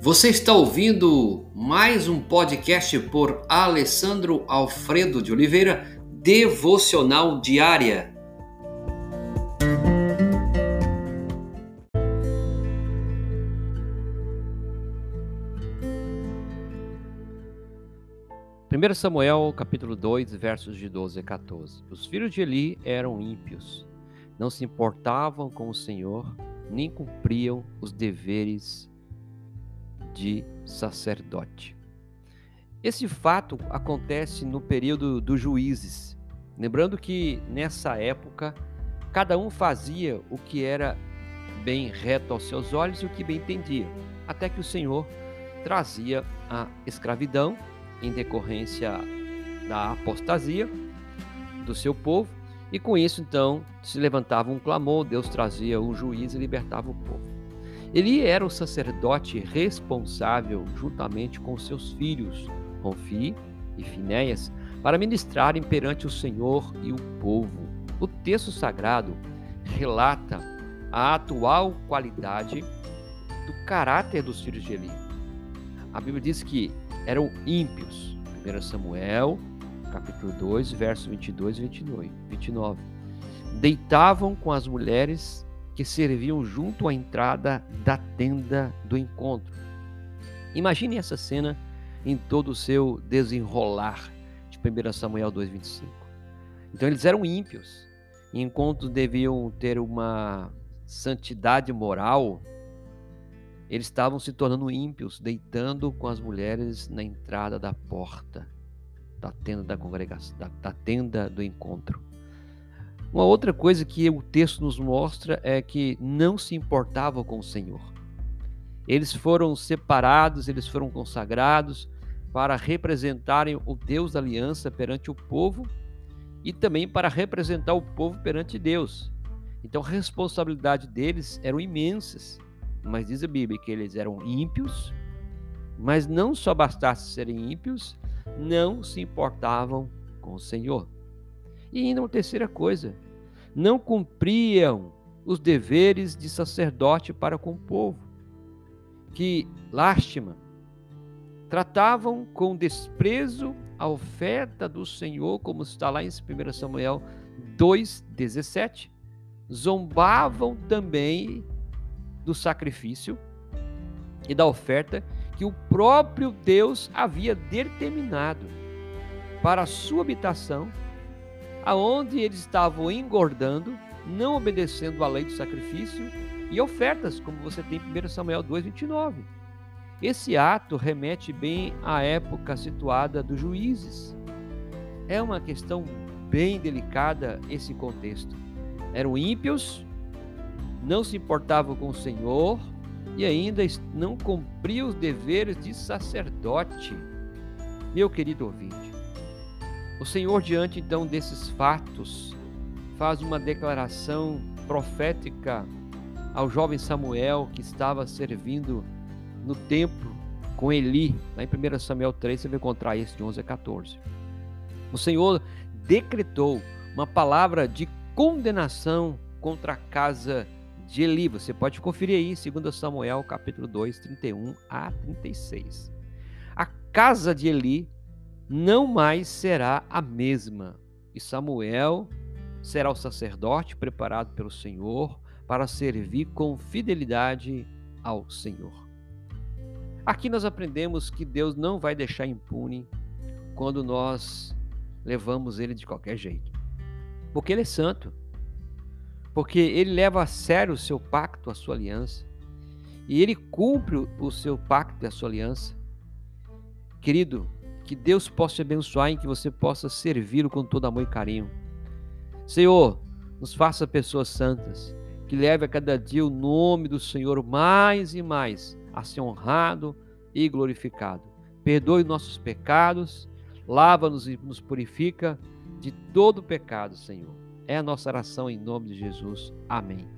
Você está ouvindo mais um podcast por Alessandro Alfredo de Oliveira, Devocional Diária. Primeiro Samuel, capítulo 2, versos de 12 a 14. Os filhos de Eli eram ímpios, não se importavam com o Senhor, nem cumpriam os deveres de sacerdote. Esse fato acontece no período dos juízes. Lembrando que nessa época cada um fazia o que era bem reto aos seus olhos e o que bem entendia, até que o Senhor trazia a escravidão em decorrência da apostasia do seu povo, e com isso então se levantava um clamor, Deus trazia um juiz e libertava o povo. Ele era o sacerdote responsável, juntamente com seus filhos, Ronfi e Finéias, para ministrarem perante o Senhor e o povo. O texto sagrado relata a atual qualidade do caráter dos filhos de Eli. A Bíblia diz que eram ímpios. 1 Samuel, capítulo 2, versos 22 e 29. Deitavam com as mulheres que serviam junto à entrada da tenda do encontro. Imagine essa cena em todo o seu desenrolar de 1 Samuel 2,25. Então eles eram ímpios, enquanto deviam ter uma santidade moral, eles estavam se tornando ímpios, deitando com as mulheres na entrada da porta da tenda da congregação, da, da tenda do encontro. Uma outra coisa que o texto nos mostra é que não se importavam com o Senhor. Eles foram separados, eles foram consagrados para representarem o Deus da aliança perante o povo e também para representar o povo perante Deus. Então a responsabilidade deles eram imensas. Mas diz a Bíblia que eles eram ímpios, mas não só bastasse serem ímpios, não se importavam com o Senhor. E ainda uma terceira coisa, não cumpriam os deveres de sacerdote para com o povo. Que lástima! Tratavam com desprezo a oferta do Senhor, como está lá em 1 Samuel 2,17. Zombavam também do sacrifício e da oferta que o próprio Deus havia determinado para a sua habitação aonde eles estavam engordando, não obedecendo a lei do sacrifício e ofertas, como você tem em 1 Samuel 2:29. Esse ato remete bem à época situada dos juízes. É uma questão bem delicada esse contexto. Eram ímpios, não se importavam com o Senhor e ainda não cumpriam os deveres de sacerdote. Meu querido ouvinte, o Senhor, diante então desses fatos, faz uma declaração profética ao jovem Samuel que estava servindo no templo com Eli. Lá em 1 Samuel 3 você vai encontrar isso de 11 a 14. O Senhor decretou uma palavra de condenação contra a casa de Eli. Você pode conferir aí, 2 Samuel capítulo 2, 31 a 36. A casa de Eli não mais será a mesma. E Samuel será o sacerdote preparado pelo Senhor para servir com fidelidade ao Senhor. Aqui nós aprendemos que Deus não vai deixar impune quando nós levamos ele de qualquer jeito. Porque ele é santo. Porque ele leva a sério o seu pacto, a sua aliança. E ele cumpre o seu pacto e a sua aliança. Querido, que Deus possa te abençoar e que você possa servi-lo com todo amor e carinho. Senhor, nos faça pessoas santas, que leve a cada dia o nome do Senhor mais e mais a ser honrado e glorificado. Perdoe nossos pecados, lava-nos e nos purifica de todo pecado, Senhor. É a nossa oração em nome de Jesus. Amém.